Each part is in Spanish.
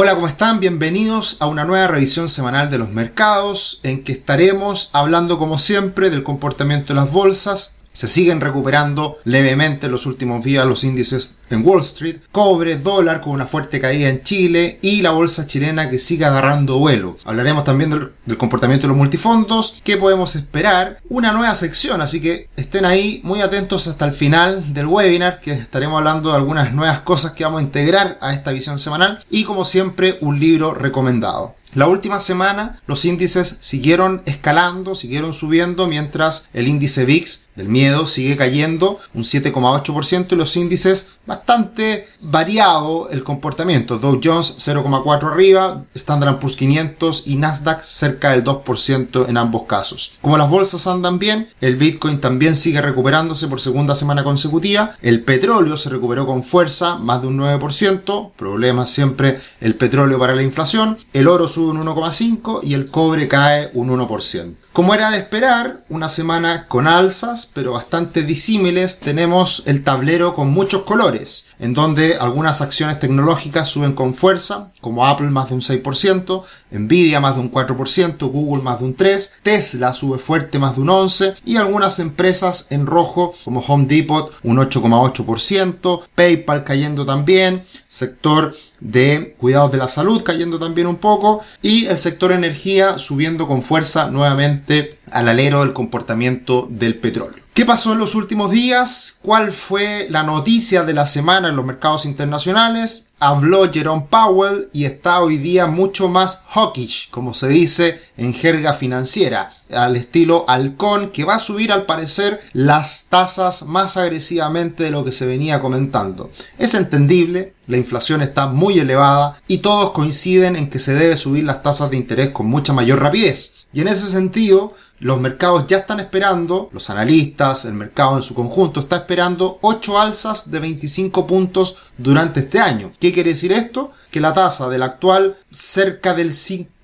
Hola, ¿cómo están? Bienvenidos a una nueva revisión semanal de los mercados en que estaremos hablando como siempre del comportamiento de las bolsas se siguen recuperando levemente en los últimos días los índices en Wall Street, cobre, dólar con una fuerte caída en Chile y la bolsa chilena que sigue agarrando vuelo. Hablaremos también del, comportamiento de los multifondos, qué podemos esperar, una nueva sección, así que estén ahí muy atentos hasta el final del webinar que estaremos hablando de algunas nuevas cosas que vamos a integrar a esta visión semanal y como siempre un libro recomendado. La última semana los índices siguieron escalando, siguieron subiendo, mientras el índice VIX del miedo sigue cayendo un 7,8% y los índices bastante variado el comportamiento. Dow Jones 0,4 arriba, Standard Poor's 500 y Nasdaq cerca del 2% en ambos casos. Como las bolsas andan bien, el Bitcoin también sigue recuperándose por segunda semana consecutiva. El petróleo se recuperó con fuerza, más de un 9%. Problema siempre el petróleo para la inflación. El oro sube un 1,5% y el cobre cae un 1%. Como era de esperar, una semana con alzas, pero bastante disímiles, tenemos el tablero con muchos colores, en donde algunas acciones tecnológicas suben con fuerza, como Apple más de un 6%, Nvidia más de un 4%, Google más de un 3%, Tesla sube fuerte más de un 11% y algunas empresas en rojo como Home Depot un 8,8%, PayPal cayendo también, sector de cuidados de la salud cayendo también un poco y el sector energía subiendo con fuerza nuevamente al alero del comportamiento del petróleo. ¿Qué pasó en los últimos días? ¿Cuál fue la noticia de la semana en los mercados internacionales? Habló Jerome Powell y está hoy día mucho más hawkish, como se dice en jerga financiera, al estilo halcón, que va a subir al parecer las tasas más agresivamente de lo que se venía comentando. Es entendible, la inflación está muy elevada y todos coinciden en que se debe subir las tasas de interés con mucha mayor rapidez. Y en ese sentido, los mercados ya están esperando, los analistas, el mercado en su conjunto está esperando 8 alzas de 25 puntos durante este año. ¿Qué quiere decir esto? Que la tasa del actual cerca del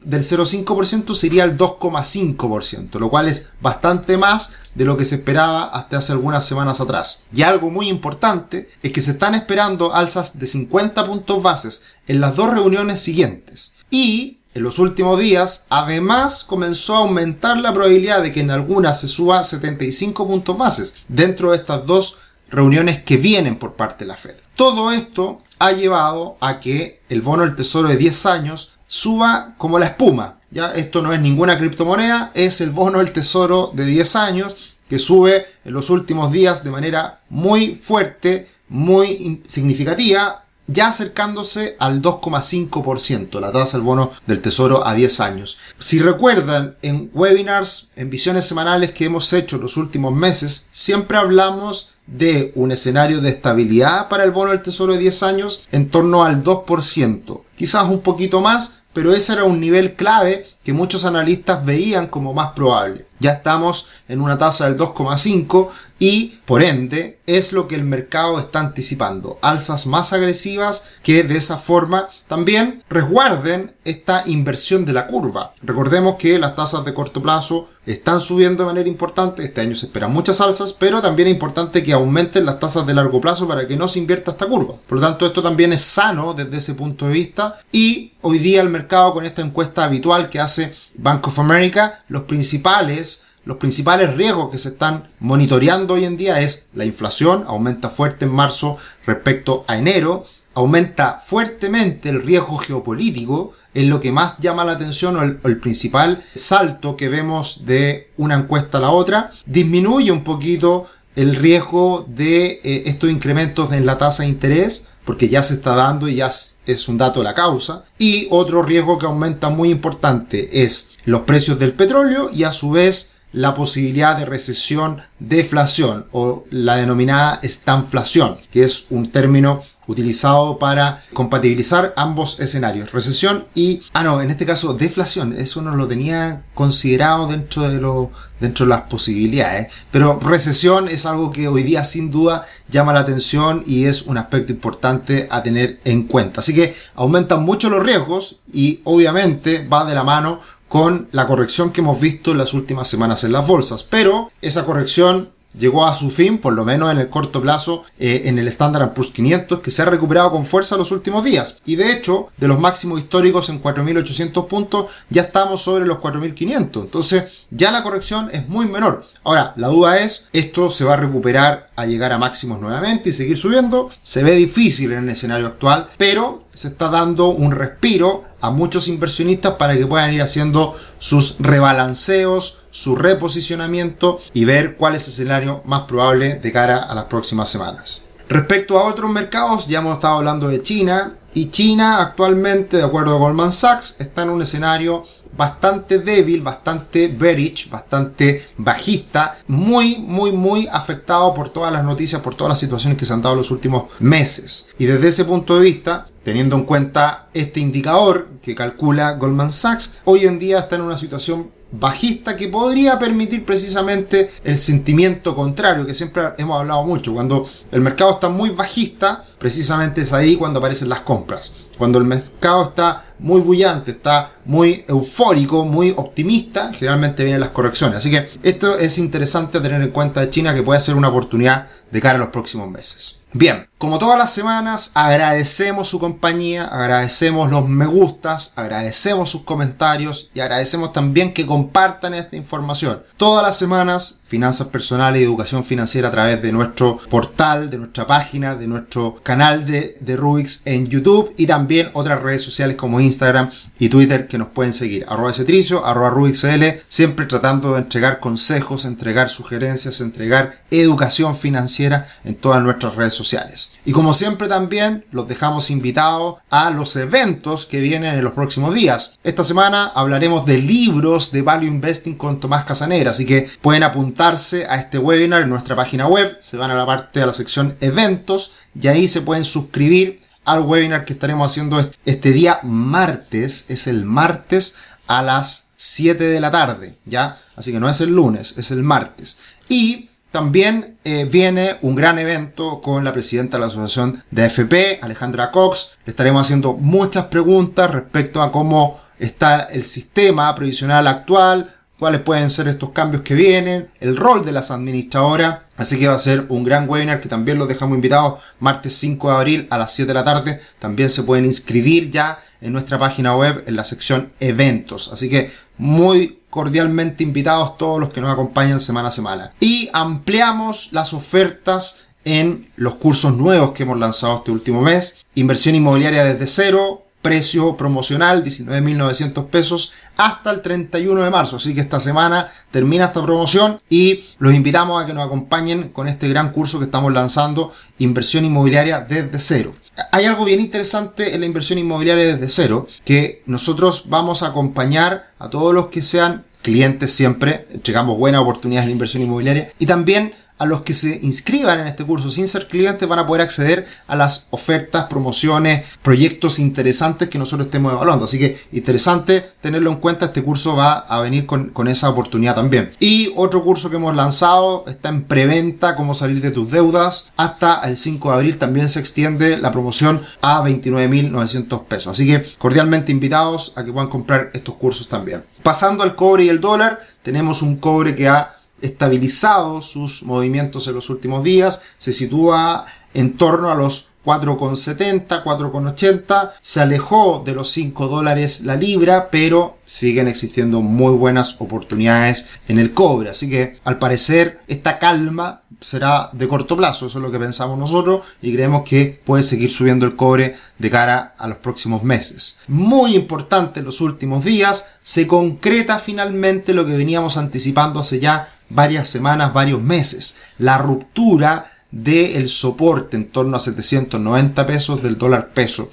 del 0,5% sería el 2,5%, lo cual es bastante más de lo que se esperaba hasta hace algunas semanas atrás. Y algo muy importante es que se están esperando alzas de 50 puntos bases en las dos reuniones siguientes. Y en los últimos días, además comenzó a aumentar la probabilidad de que en algunas se suba 75 puntos bases dentro de estas dos reuniones que vienen por parte de la Fed. Todo esto ha llevado a que el bono del tesoro de 10 años suba como la espuma. Ya esto no es ninguna criptomoneda, es el bono del tesoro de 10 años que sube en los últimos días de manera muy fuerte, muy significativa, ya acercándose al 2,5%, la tasa del bono del tesoro a 10 años. Si recuerdan, en webinars, en visiones semanales que hemos hecho en los últimos meses, siempre hablamos de un escenario de estabilidad para el bono del tesoro de 10 años en torno al 2%, quizás un poquito más, pero ese era un nivel clave que muchos analistas veían como más probable. Ya estamos en una tasa del 2,5 y por ende es lo que el mercado está anticipando. Alzas más agresivas que de esa forma también resguarden esta inversión de la curva. Recordemos que las tasas de corto plazo están subiendo de manera importante. Este año se esperan muchas alzas, pero también es importante que aumenten las tasas de largo plazo para que no se invierta esta curva. Por lo tanto, esto también es sano desde ese punto de vista y hoy día el mercado con esta encuesta habitual que hace Bank of America, los principales los principales riesgos que se están monitoreando hoy en día es la inflación, aumenta fuerte en marzo respecto a enero, aumenta fuertemente el riesgo geopolítico, es lo que más llama la atención o el, principal salto que vemos de una encuesta a la otra, disminuye un poquito el riesgo de eh, estos incrementos en la tasa de interés, porque ya se está dando y ya es un dato de la causa. Y otro riesgo que aumenta muy importante es los precios del petróleo y a su vez la posibilidad de recesión, deflación o la denominada estanflación, que es un término utilizado para compatibilizar ambos escenarios, recesión y, ah no, en este caso deflación, eso no lo tenía considerado dentro de lo, dentro de las posibilidades, pero recesión es algo que hoy día sin duda llama la atención y es un aspecto importante a tener en cuenta. Así que aumentan mucho los riesgos y obviamente va de la mano con la corrección que hemos visto en las últimas semanas en las bolsas. Pero esa corrección llegó a su fin, por lo menos en el corto plazo, eh, en el Standard Poor's 500, que se ha recuperado con fuerza los últimos días. Y de hecho, de los máximos históricos en 4.800 puntos, ya estamos sobre los 4.500. Entonces, ya la corrección es muy menor. Ahora, la duda es, ¿esto se va a recuperar a llegar a máximos nuevamente y seguir subiendo? Se ve difícil en el escenario actual, pero se está dando un respiro a muchos inversionistas para que puedan ir haciendo sus rebalanceos, su reposicionamiento y ver cuál es el escenario más probable de cara a las próximas semanas. Respecto a otros mercados, ya hemos estado hablando de China y China actualmente, de acuerdo a Goldman Sachs, está en un escenario bastante débil, bastante bearish, bastante bajista, muy, muy, muy afectado por todas las noticias, por todas las situaciones que se han dado en los últimos meses. Y desde ese punto de vista, teniendo en cuenta este indicador que calcula Goldman Sachs, hoy en día está en una situación bajista que podría permitir precisamente el sentimiento contrario que siempre hemos hablado mucho. Cuando el mercado está muy bajista, precisamente es ahí cuando aparecen las compras. Cuando el mercado está muy bullante, está muy eufórico, muy optimista, generalmente vienen las correcciones. Así que esto es interesante tener en cuenta de China que puede ser una oportunidad de cara a los próximos meses. Bien, como todas las semanas, agradecemos su compañía, agradecemos los me gustas, agradecemos sus comentarios y agradecemos también que compartan esta información. Todas las semanas, finanzas personales y educación financiera a través de nuestro portal, de nuestra página, de nuestro canal de, de Rubix en YouTube y también otras redes sociales como Instagram y Twitter que nos pueden seguir. Arroba Cetricio, arroba RubixL, siempre tratando de entregar consejos, entregar sugerencias, entregar educación financiera en todas nuestras redes sociales. Y como siempre también los dejamos invitados a los eventos que vienen en los próximos días. Esta semana hablaremos de libros de Value Investing con Tomás Casanera, así que pueden apuntarse a este webinar en nuestra página web, se van a la parte de la sección eventos y ahí se pueden suscribir al webinar que estaremos haciendo este día martes, es el martes a las 7 de la tarde, ¿ya? Así que no es el lunes, es el martes. Y también eh, viene un gran evento con la presidenta de la Asociación de AFP, Alejandra Cox. Le estaremos haciendo muchas preguntas respecto a cómo está el sistema previsional actual, cuáles pueden ser estos cambios que vienen, el rol de las administradoras. Así que va a ser un gran webinar que también los dejamos invitados martes 5 de abril a las 7 de la tarde. También se pueden inscribir ya en nuestra página web en la sección eventos. Así que muy cordialmente invitados todos los que nos acompañan semana a semana. Y ampliamos las ofertas en los cursos nuevos que hemos lanzado este último mes. Inversión inmobiliaria desde cero, precio promocional 19.900 pesos hasta el 31 de marzo. Así que esta semana termina esta promoción y los invitamos a que nos acompañen con este gran curso que estamos lanzando, inversión inmobiliaria desde cero. Hay algo bien interesante en la inversión inmobiliaria desde cero, que nosotros vamos a acompañar a todos los que sean clientes siempre, entregamos buenas oportunidades de inversión inmobiliaria y también a los que se inscriban en este curso sin ser clientes van a poder acceder a las ofertas, promociones, proyectos interesantes que nosotros estemos evaluando. Así que interesante tenerlo en cuenta, este curso va a venir con, esa oportunidad también. Y otro curso que hemos lanzado está en preventa, cómo salir de tus deudas. Hasta el 5 de abril también se extiende la promoción a 29.900 pesos. Así que cordialmente invitados a que puedan comprar estos cursos también. Pasando al cobre y el dólar, tenemos un cobre que ha estabilizado sus movimientos en los últimos días, se sitúa en torno a los 4,70, 4,80, se alejó de los 5 dólares la libra, pero siguen existiendo muy buenas oportunidades en el cobre. Así que al parecer esta calma será de corto plazo, eso es lo que pensamos nosotros y creemos que puede seguir subiendo el cobre de cara a los próximos meses. Muy importante en los últimos días, se concreta finalmente lo que veníamos anticipando hace ya varias semanas, varios meses. La ruptura del soporte en torno a 790 pesos del dólar peso.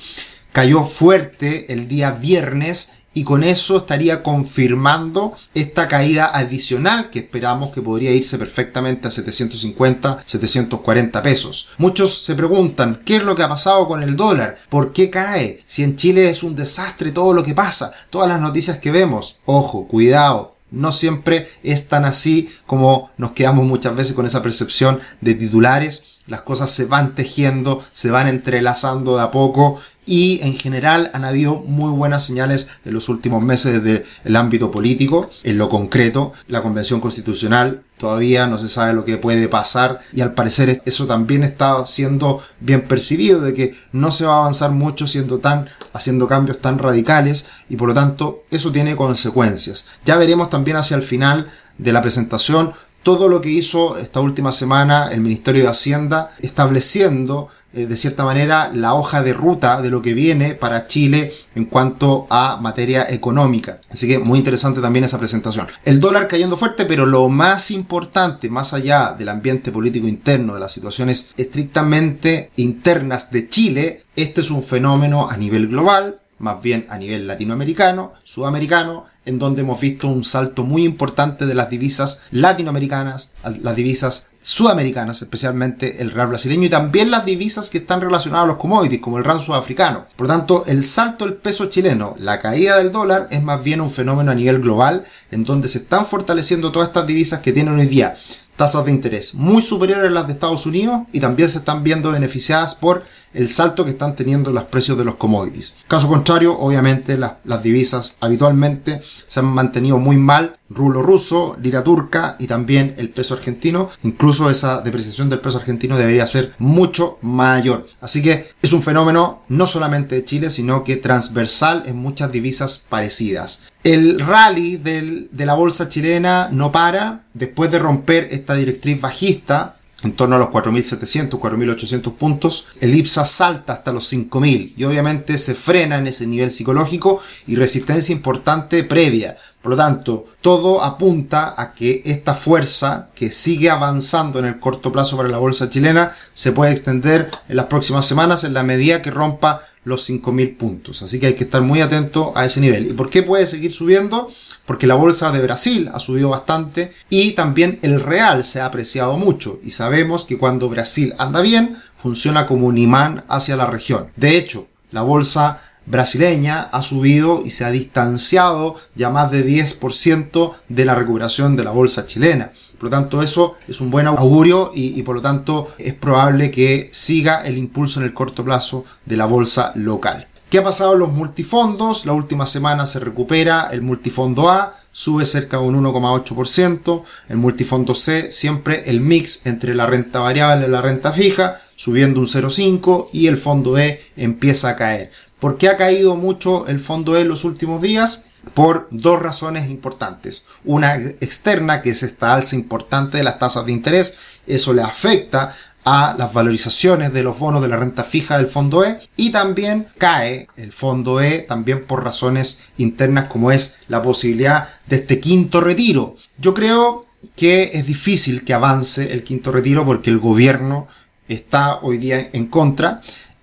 Cayó fuerte el día viernes y con eso estaría confirmando esta caída adicional que esperamos que podría irse perfectamente a 750, 740 pesos. Muchos se preguntan, ¿qué es lo que ha pasado con el dólar? ¿Por qué cae? Si en Chile es un desastre todo lo que pasa, todas las noticias que vemos. Ojo, cuidado, no siempre es tan así como nos quedamos muchas veces con esa percepción de titulares. Las cosas se van tejiendo, se van entrelazando de a poco y en general han habido muy buenas señales en los últimos meses desde el ámbito político, en lo concreto, la Convención Constitucional todavía no se sabe lo que puede pasar y al parecer eso también está siendo bien percibido de que no se va a avanzar mucho siendo tan haciendo cambios tan radicales y por lo tanto eso tiene consecuencias. Ya veremos también hacia el final de la presentación todo lo que hizo esta última semana el Ministerio de Hacienda estableciendo eh, de cierta manera la hoja de ruta de lo que viene para Chile en cuanto a materia económica. Así que muy interesante también esa presentación. El dólar cayendo fuerte, pero lo más importante, más allá del ambiente político interno, de las situaciones estrictamente internas de Chile, este es un fenómeno a nivel global, más bien a nivel latinoamericano, sudamericano, en donde hemos visto un salto muy importante de las divisas latinoamericanas, las divisas sudamericanas, especialmente el real brasileño, y también las divisas que están relacionadas a los commodities, como el rand sudafricano. Por lo tanto, el salto del peso chileno, la caída del dólar, es más bien un fenómeno a nivel global, en donde se están fortaleciendo todas estas divisas que tienen hoy día tasas de interés muy superiores a las de Estados Unidos y también se están viendo beneficiadas por el salto que están teniendo los precios de los commodities. Caso contrario, obviamente las divisas habitualmente se han mantenido muy mal, rulo ruso, lira turca y también el peso argentino. Incluso esa depreciación del peso argentino debería ser mucho mayor. Así que es un fenómeno no solamente de Chile, sino que transversal en muchas divisas parecidas. El rally de la bolsa chilena no para después de romper esta directriz bajista en torno a los 4.700, 4.800 puntos. El IPSA salta hasta los 5.000 y obviamente se frena en ese nivel psicológico y resistencia importante previa. Por lo tanto, todo apunta a que esta fuerza que sigue avanzando en el corto plazo para la bolsa chilena se puede extender en las próximas semanas en la medida que rompa los 5.000 puntos. Así que hay que estar muy atento a ese nivel. ¿Y por qué puede seguir subiendo? porque la bolsa de Brasil ha subido bastante y también el real se ha apreciado mucho y sabemos que cuando Brasil anda bien funciona como un imán hacia la región. De hecho, la bolsa brasileña ha subido y se ha distanciado ya más de 10% de la recuperación de la bolsa chilena. Por lo tanto, eso es un buen augurio y, por lo tanto es probable que siga el impulso en el corto plazo de la bolsa local. ¿Qué ha pasado en los multifondos? La última semana se recupera el multifondo A, sube cerca de un 1,8%, el multifondo C siempre el mix entre la renta variable y la renta fija, subiendo un 0,5 y el fondo E empieza a caer. ¿Por qué ha caído mucho el fondo E en los últimos días? Por dos razones importantes. Una externa, que es esta alza importante de las tasas de interés, eso le afecta a las valorizaciones de los bonos de la renta fija del fondo E y también cae el fondo E también por razones internas como es la posibilidad de este quinto retiro. Yo creo que es difícil que avance el quinto retiro porque el gobierno está hoy día en contra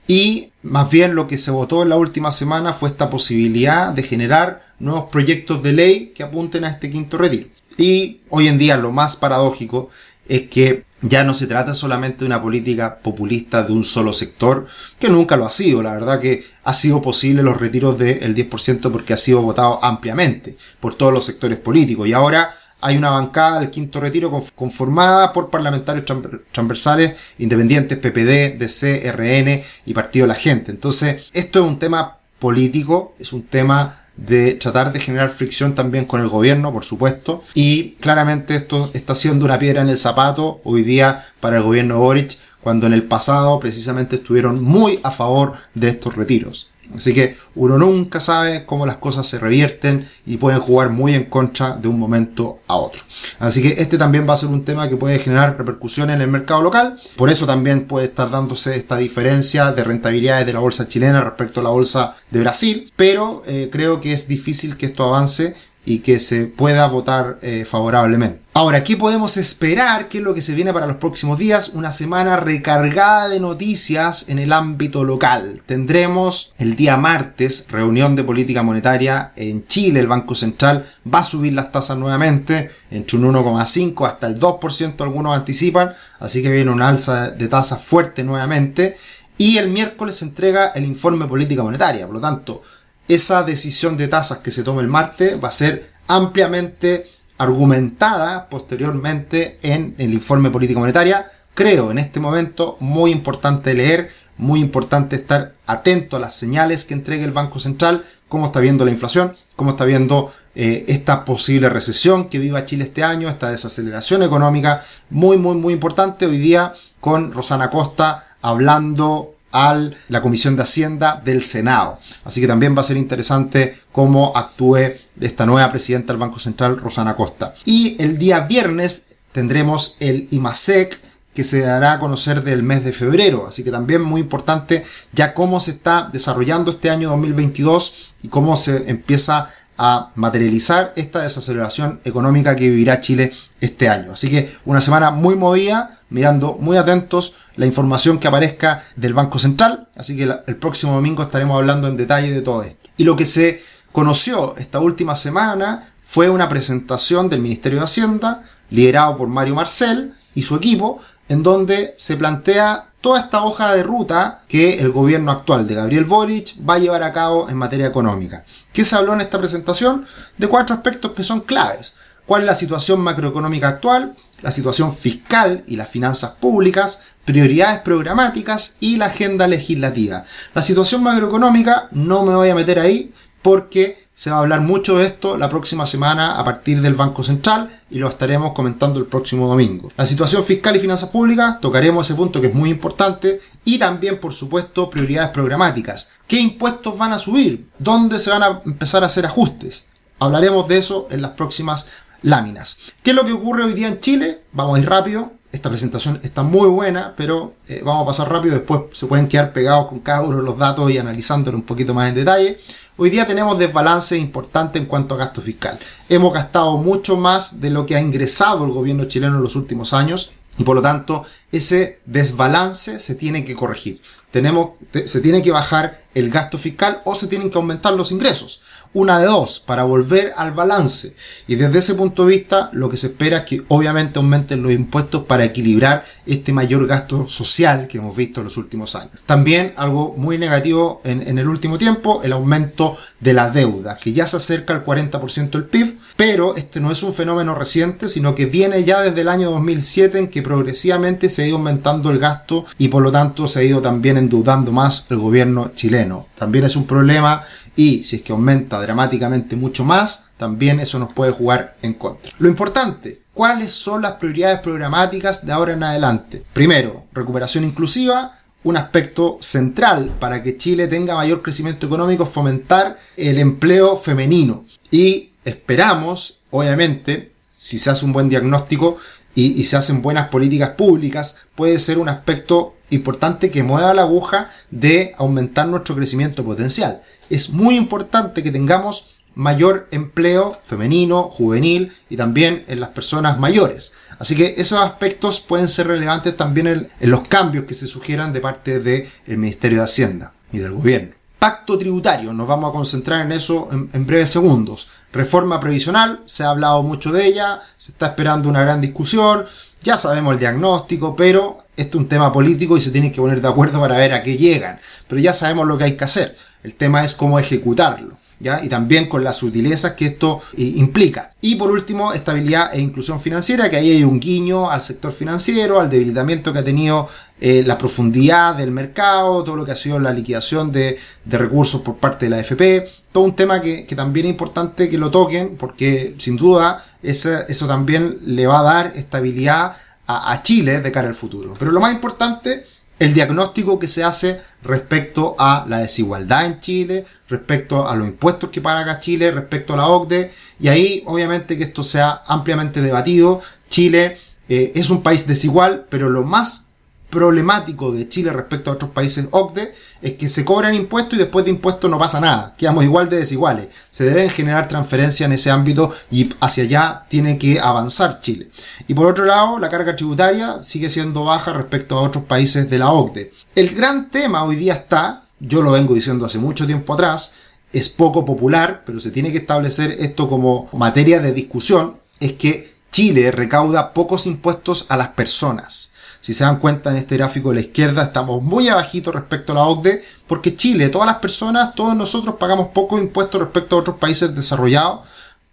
y más bien lo que se votó en la última semana fue esta posibilidad de generar nuevos proyectos de ley que apunten a este quinto retiro. Y hoy en día lo más paradójico es que ya no se trata solamente de una política populista de un solo sector, que nunca lo ha sido. La verdad que ha sido posible los retiros del 10% porque ha sido votado ampliamente por todos los sectores políticos. Y ahora hay una bancada del quinto retiro conformada por parlamentarios transversales independientes, PPD, DC, RN y Partido de la Gente. Entonces, esto es un tema político, es un tema de tratar de generar fricción también con el gobierno, por supuesto, y claramente esto está siendo una piedra en el zapato hoy día para el gobierno Boric, cuando en el pasado precisamente estuvieron muy a favor de estos retiros. Así que uno nunca sabe cómo las cosas se revierten y pueden jugar muy en contra de un momento a otro. Así que este también va a ser un tema que puede generar repercusiones en el mercado local. Por eso también puede estar dándose esta diferencia de rentabilidades de la bolsa chilena respecto a la bolsa de Brasil. Pero eh, creo que es difícil que esto avance y que se pueda votar eh, favorablemente. Ahora, ¿qué podemos esperar? ¿Qué es lo que se viene para los próximos días? Una semana recargada de noticias en el ámbito local. Tendremos el día martes reunión de política monetaria en Chile. El Banco Central va a subir las tasas nuevamente entre un 1,5 hasta el 2%, algunos anticipan. Así que viene una alza de tasas fuerte nuevamente. Y el miércoles se entrega el informe política monetaria. Por lo tanto, esa decisión de tasas que se tome el martes va a ser ampliamente argumentada posteriormente en el informe político monetaria. Creo en este momento muy importante leer muy importante estar atento a las señales que entregue el Banco Central, cómo está viendo la inflación, cómo está viendo eh, esta posible recesión que viva Chile este año, esta desaceleración económica, muy, muy, muy importante. Hoy día con Rosana Costa hablando a la Comisión de Hacienda del Senado. Así que también va a ser interesante cómo actúe esta nueva presidenta del Banco Central, Rosana Costa. Y el día viernes tendremos el IMASEC que se dará a conocer del mes de febrero. Así que también muy importante ya cómo se está desarrollando este año 2022 y cómo se empieza a materializar esta desaceleración económica que vivirá Chile este año. Así que una semana muy movida, mirando muy atentos la información que aparezca del Banco Central. Así que el próximo domingo estaremos hablando en detalle de todo esto. Y lo que se conoció esta última semana fue una presentación del Ministerio de Hacienda, liderado por Mario Marcel y su equipo, en donde se plantea toda esta hoja de ruta que el gobierno actual de Gabriel Boric va a llevar a cabo en materia económica. ¿Qué se habló en esta presentación? De cuatro aspectos que son claves. ¿Cuál es la situación macroeconómica actual? La situación fiscal y las finanzas públicas, prioridades programáticas y la agenda legislativa. La situación macroeconómica no me voy a meter ahí porque se va a hablar mucho de esto la próxima semana a partir del Banco Central y lo estaremos comentando el próximo domingo. La situación fiscal y finanzas públicas, tocaremos ese punto que es muy importante y también, por supuesto, prioridades programáticas. ¿Qué impuestos van a subir? ¿Dónde se van a empezar a hacer ajustes? Hablaremos de eso en las próximas láminas. ¿Qué es lo que ocurre hoy día en Chile? Vamos a ir rápido. Esta presentación está muy buena, pero eh, vamos a pasar rápido. Después se pueden quedar pegados con cada uno de los datos y analizándolo un poquito más en detalle. Hoy día tenemos desbalance importante en cuanto a gasto fiscal. Hemos gastado mucho más de lo que ha ingresado el gobierno chileno en los últimos años y por lo tanto ese desbalance se tiene que corregir. Tenemos, se tiene que bajar el gasto fiscal o se tienen que aumentar los ingresos una de dos, para volver al balance. Y desde ese punto de vista, lo que se espera es que obviamente aumenten los impuestos para equilibrar este mayor gasto social que hemos visto en los últimos años. También algo muy negativo en, el último tiempo, el aumento de la deuda, que ya se acerca al 40% del PIB, pero este no es un fenómeno reciente, sino que viene ya desde el año 2007 en que progresivamente se ha ido aumentando el gasto y por lo tanto se ha ido también endeudando más el gobierno chileno. También es un problema y si es que aumenta dramáticamente mucho más, también eso nos puede jugar en contra. Lo importante, ¿cuáles son las prioridades programáticas de ahora en adelante? Primero, recuperación inclusiva, un aspecto central para que Chile tenga mayor crecimiento económico, fomentar el empleo femenino. Y esperamos, obviamente, si se hace un buen diagnóstico y, y se hacen buenas políticas públicas, puede ser un aspecto importante que mueva la aguja de aumentar nuestro crecimiento potencial es muy importante que tengamos mayor empleo femenino, juvenil y también en las personas mayores. Así que esos aspectos pueden ser relevantes también en, los cambios que se sugieran de parte del Ministerio de Hacienda y del Gobierno. Pacto tributario, nos vamos a concentrar en eso en, en breves segundos. Reforma previsional, se ha hablado mucho de ella, se está esperando una gran discusión, ya sabemos el diagnóstico, pero esto es un tema político y se tienen que poner de acuerdo para ver a qué llegan. Pero ya sabemos lo que hay que hacer. El tema es cómo ejecutarlo. ¿Ya? Y también con las sutilezas que esto eh, implica. Y por último, estabilidad e inclusión financiera, que ahí hay un guiño al sector financiero, al debilitamiento que ha tenido eh, la profundidad del mercado, todo lo que ha sido la liquidación de, recursos por parte de la FP, todo un tema que, también es importante que lo toquen, porque sin duda eso también le va a dar estabilidad a, a Chile de cara al futuro. Pero lo más importante el diagnóstico que se hace respecto a la desigualdad en Chile, respecto a los impuestos que paga Chile, respecto a la OCDE, y ahí obviamente que esto sea ampliamente debatido. Chile eh, es un país desigual, pero lo más problemático de Chile respecto a otros países OCDE es que se cobran impuestos y después de impuestos no pasa nada. Quedamos igual de desiguales. Se deben generar transferencias en ese ámbito y hacia allá tiene que avanzar Chile. Y por otro lado, la carga tributaria sigue siendo baja respecto a otros países de la OCDE. El gran tema hoy día está, yo lo vengo diciendo hace mucho tiempo atrás, es poco popular, pero se tiene que establecer esto como materia de discusión, es que Chile recauda pocos impuestos a las personas. Si se dan cuenta en este gráfico de la izquierda, estamos muy abajito respecto a la OCDE, porque Chile, todas las personas, todos nosotros pagamos pocos impuestos respecto a otros países desarrollados,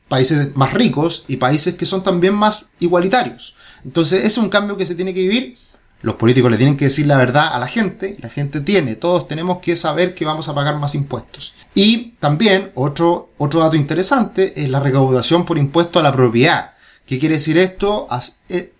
países más ricos y países que son también más igualitarios. Entonces, ese es un cambio que se tiene que vivir. los políticos le tienen que decir la verdad a la gente, la gente tiene, todos tenemos que saber que vamos a pagar más impuestos. Y también otro, otro dato interesante es la recaudación por impuesto a la propiedad. ¿Qué quiere decir esto?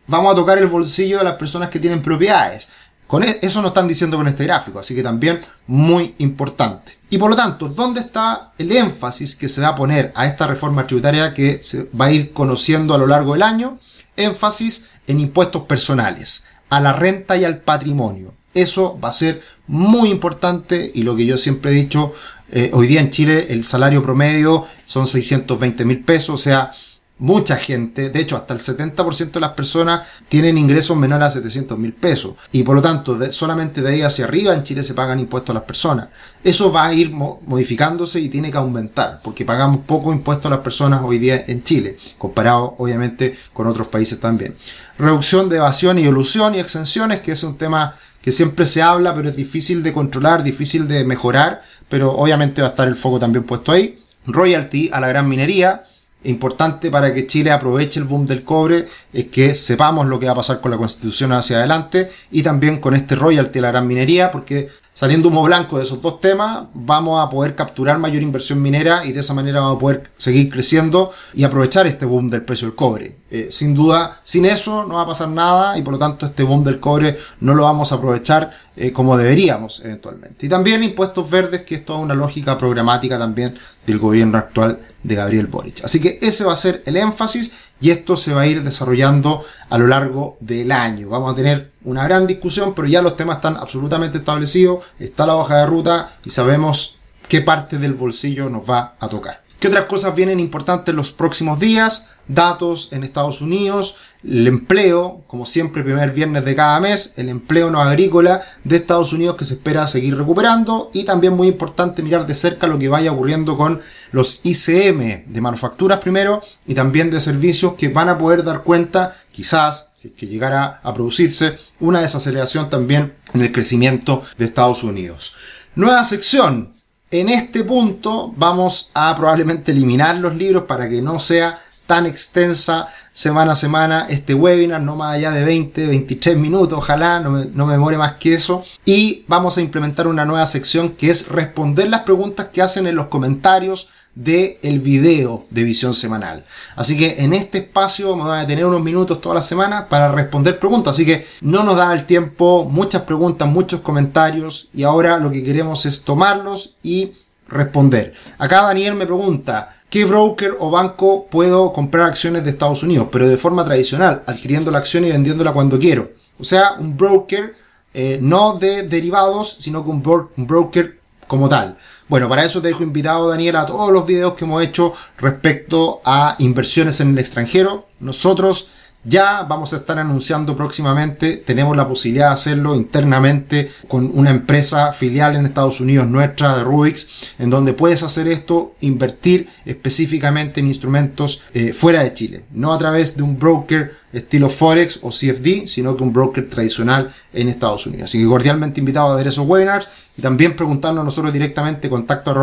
Vamos a tocar el bolsillo de las personas que tienen propiedades. Con e, eso nos están diciendo con este gráfico, así que también muy importante. Y por lo tanto, ¿dónde está el énfasis que se va a poner a esta reforma tributaria que se va a ir conociendo a lo largo del año? Énfasis en impuestos personales a la renta y al patrimonio. Eso va a ser muy importante y lo que yo siempre he dicho, eh, hoy día en Chile el salario promedio son 620 mil pesos, o sea, mucha gente, de hecho hasta el 70% de las personas tienen ingresos menores a 700 mil pesos y por lo tanto solamente de ahí hacia arriba en Chile se pagan impuestos a las personas. Eso va a ir modificándose y tiene que aumentar porque pagamos poco impuestos a las personas hoy día en Chile comparado obviamente con otros países también. Reducción de evasión y ilusión y exenciones que es un tema que siempre se habla pero es difícil de controlar, difícil de mejorar pero obviamente va a estar el foco también puesto ahí. Royalty a la gran minería importante para que Chile aproveche el boom del cobre es que sepamos lo que va a pasar con la constitución hacia adelante y también con este royalty de la gran minería porque saliendo humo blanco de esos dos temas vamos a poder capturar mayor inversión minera y de esa manera vamos a poder seguir creciendo y aprovechar este boom del precio del cobre. Eh, sin duda, sin eso no va a pasar nada y por lo tanto este boom del cobre no lo vamos a aprovechar eh, como deberíamos eventualmente. Y también impuestos verdes que es toda una lógica programática también del gobierno actual de Gabriel Boric. Así que ese va a ser el énfasis y esto se va a ir desarrollando a lo largo del año. Vamos a tener una gran discusión, pero ya los temas están absolutamente establecidos, está la hoja de ruta y sabemos qué parte del bolsillo nos va a tocar. ¿Qué otras cosas vienen importantes los próximos días? Datos en Estados Unidos, el empleo, como siempre, primer viernes de cada mes, el empleo no agrícola de Estados Unidos que se espera seguir recuperando y también muy importante mirar de cerca lo que vaya ocurriendo con los ICM de manufacturas primero y también de servicios que van a poder dar cuenta, quizás, si es que llegara a producirse, una desaceleración también en el crecimiento de Estados Unidos. Nueva sección. En este punto vamos a probablemente eliminar los libros para que no sea tan extensa semana a semana este webinar, no más allá de 20, 23 minutos, ojalá, no me, no me demore más que eso. Y vamos a implementar una nueva sección que es responder las preguntas que hacen en los comentarios del el video de visión semanal. Así que en este espacio me voy a tener unos minutos toda la semana para responder preguntas. Así que no nos da el tiempo, muchas preguntas, muchos comentarios y ahora lo que queremos es tomarlos y responder. Acá Daniel me pregunta, ¿Qué broker o banco puedo comprar acciones de Estados Unidos? Pero de forma tradicional, adquiriendo la acción y vendiéndola cuando quiero. O sea, un broker eh, no de derivados, sino que un, un broker como tal. Bueno, para eso te dejo invitado, Daniel, a todos los videos que hemos hecho respecto a inversiones en el extranjero. Nosotros ya vamos a estar anunciando próximamente, tenemos la posibilidad de hacerlo internamente con una empresa filial en Estados Unidos nuestra de Rubix, en donde puedes hacer esto, invertir específicamente en instrumentos eh, fuera de Chile, no a través de un broker estilo Forex o CFD, sino que un broker tradicional en Estados Unidos. Así que cordialmente invitado a ver esos webinars y también preguntarnos nosotros directamente contacto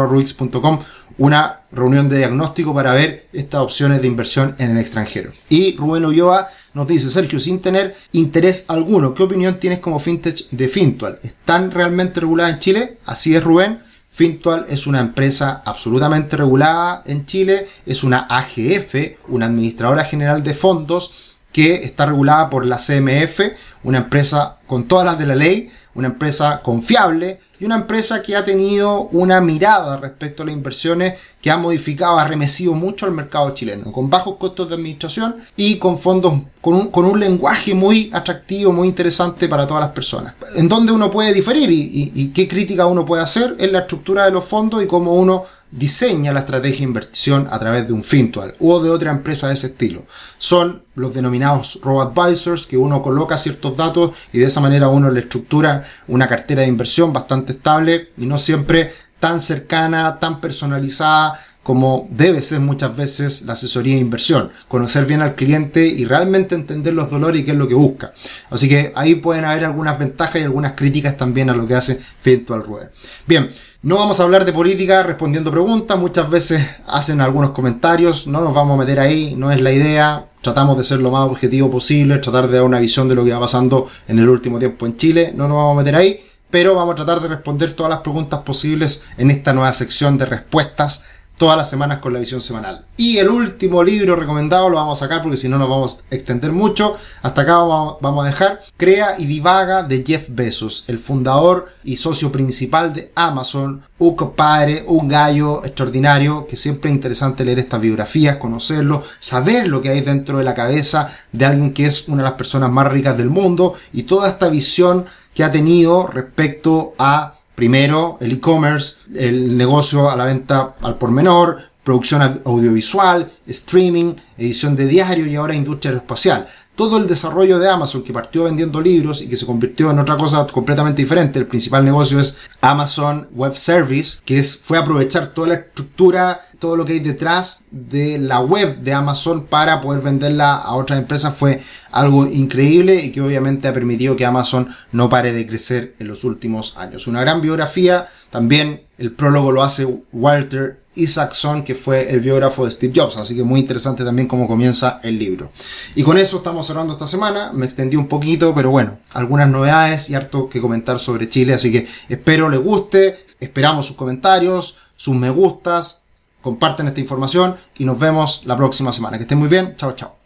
una reunión de diagnóstico para ver estas opciones de inversión en el extranjero. Y Rubén Ulloa nos dice, Sergio, sin tener interés alguno, ¿qué opinión tienes como fintech de Fintual? ¿Están realmente reguladas en Chile? Así es, Rubén. Fintual es una empresa absolutamente regulada en Chile, es una AGF, una administradora general de fondos que está regulada por la CMF, una empresa con todas las de la ley, una empresa confiable y una empresa que ha tenido una mirada respecto a las inversiones que ha modificado, ha remecido mucho al mercado chileno, con bajos costos de administración y con fondos, con un, con un lenguaje muy atractivo, muy interesante para todas las personas. En donde uno puede diferir y, qué crítica uno puede hacer es la estructura de los fondos y cómo uno diseña la estrategia de inversión a través de un Fintual o de otra empresa de ese estilo. Son los denominados robo-advisors que uno coloca ciertos datos y de esa manera uno le estructura una cartera de inversión bastante estable y no siempre tan cercana, tan personalizada como debe ser muchas veces la asesoría de inversión. Conocer bien al cliente y realmente entender los dolores y qué es lo que busca. Así que ahí pueden haber algunas ventajas y algunas críticas también a lo que hace Fintual Rueda. Bien. No vamos a hablar de política respondiendo preguntas, muchas veces hacen algunos comentarios, no nos vamos a meter ahí, no es la idea. tratamos de ser lo más objetivo posible, tratar de dar una visión de lo que va pasando en el último tiempo en Chile. No nos vamos a meter ahí, pero vamos a tratar de responder todas las preguntas posibles en esta nueva sección de respuestas todas las semanas con la visión semanal. Y el último libro recomendado lo vamos a sacar porque si no nos vamos a extender mucho. Hasta acá vamos a dejar Crea y Divaga de Jeff Bezos, el fundador y socio principal de Amazon, un compadre, un gallo extraordinario, que siempre es interesante leer estas biografías, conocerlo, saber lo que hay dentro de la cabeza de alguien que es una de las personas más ricas del mundo y toda esta visión que ha tenido respecto a Primero, el e-commerce, el negocio a la venta al por menor, producción audiovisual, streaming, edición de diario y ahora industria aeroespacial. Todo el desarrollo de Amazon que partió vendiendo libros y que se convirtió en otra cosa completamente diferente. El principal negocio es Amazon Web Service, que es, fue aprovechar toda la estructura todo lo que hay detrás de la web de Amazon para poder venderla a otras empresas fue algo increíble y que obviamente ha permitido que Amazon no pare de crecer en los últimos años. Una gran biografía, también el prólogo lo hace Walter Isaacson, que fue el biógrafo de Steve Jobs, así que muy interesante también cómo comienza el libro. Y con eso estamos cerrando esta semana, me extendí un poquito, pero bueno, algunas novedades y harto que comentar sobre Chile, así que espero le guste, esperamos sus comentarios, sus me gustas, comparten esta información y nos vemos la próxima semana. Que estén muy bien. Chao, chao.